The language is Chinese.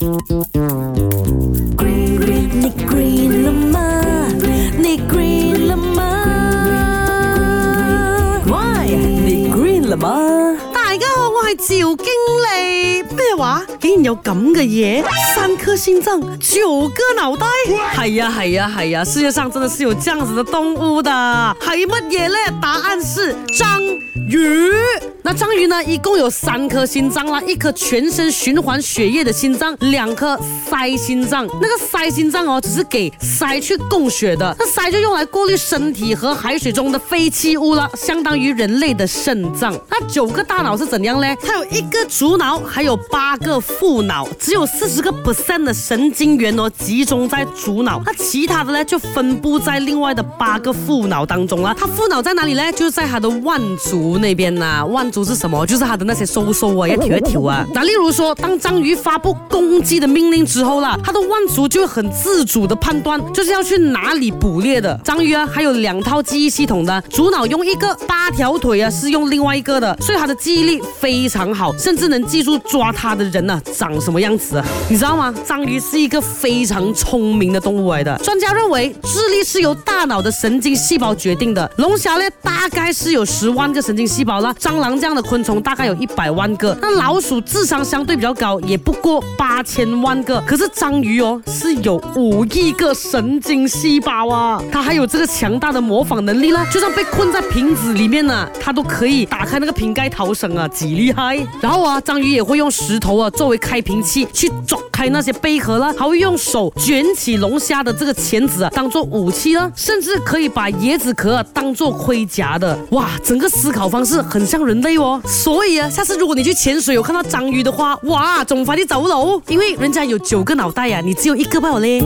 大家好，我系赵经理。咩话？竟然有咁嘅嘢？三颗心脏，九个脑袋？哎呀哎呀哎呀！世界上真的是有这样子的动物的？系乜嘢咧？答案是章鱼。章鱼呢，一共有三颗心脏啦，一颗全身循环血液的心脏，两颗鳃心脏。那个鳃心脏哦，只是给鳃去供血的，那鳃就用来过滤身体和海水中的废弃物了，相当于人类的肾脏。那九个大脑是怎样嘞？它有一个主脑，还有八个副脑，只有四十个 percent 的神经元哦，集中在主脑。那其他的呢，就分布在另外的八个副脑当中了。它副脑在哪里呢？就是在它的腕足那边呐，腕足。都是什么？就是它的那些收缩啊，要挑一挑啊。那例如说，当章鱼发布攻击的命令之后了，它的腕足就很自主的判断，就是要去哪里捕猎的。章鱼啊，还有两套记忆系统的，主脑用一个，八条腿啊是用另外一个的，所以它的记忆力非常好，甚至能记住抓它的人呢长什么样子，你知道吗？章鱼是一个非常聪明的动物来的。专家认为，智力是由大脑的神经细胞决定的。龙虾呢，大概是有十万个神经细胞了，蟑螂这样。的昆虫大概有一百万个，那老鼠智商相对比较高，也不过八千万个。可是章鱼哦，是有五亿个神经细胞啊，它还有这个强大的模仿能力啦。就算被困在瓶子里面呢，它都可以打开那个瓶盖逃生啊，几厉害！然后啊，章鱼也会用石头啊作为开瓶器去抓。有那些贝壳了，还会用手卷起龙虾的这个钳子当做武器呢，甚至可以把椰子壳当做盔甲的。哇，整个思考方式很像人类哦。所以啊，下次如果你去潜水有看到章鱼的话，哇，总罚你找不因为人家有九个脑袋呀，你只有一个罢了嘞。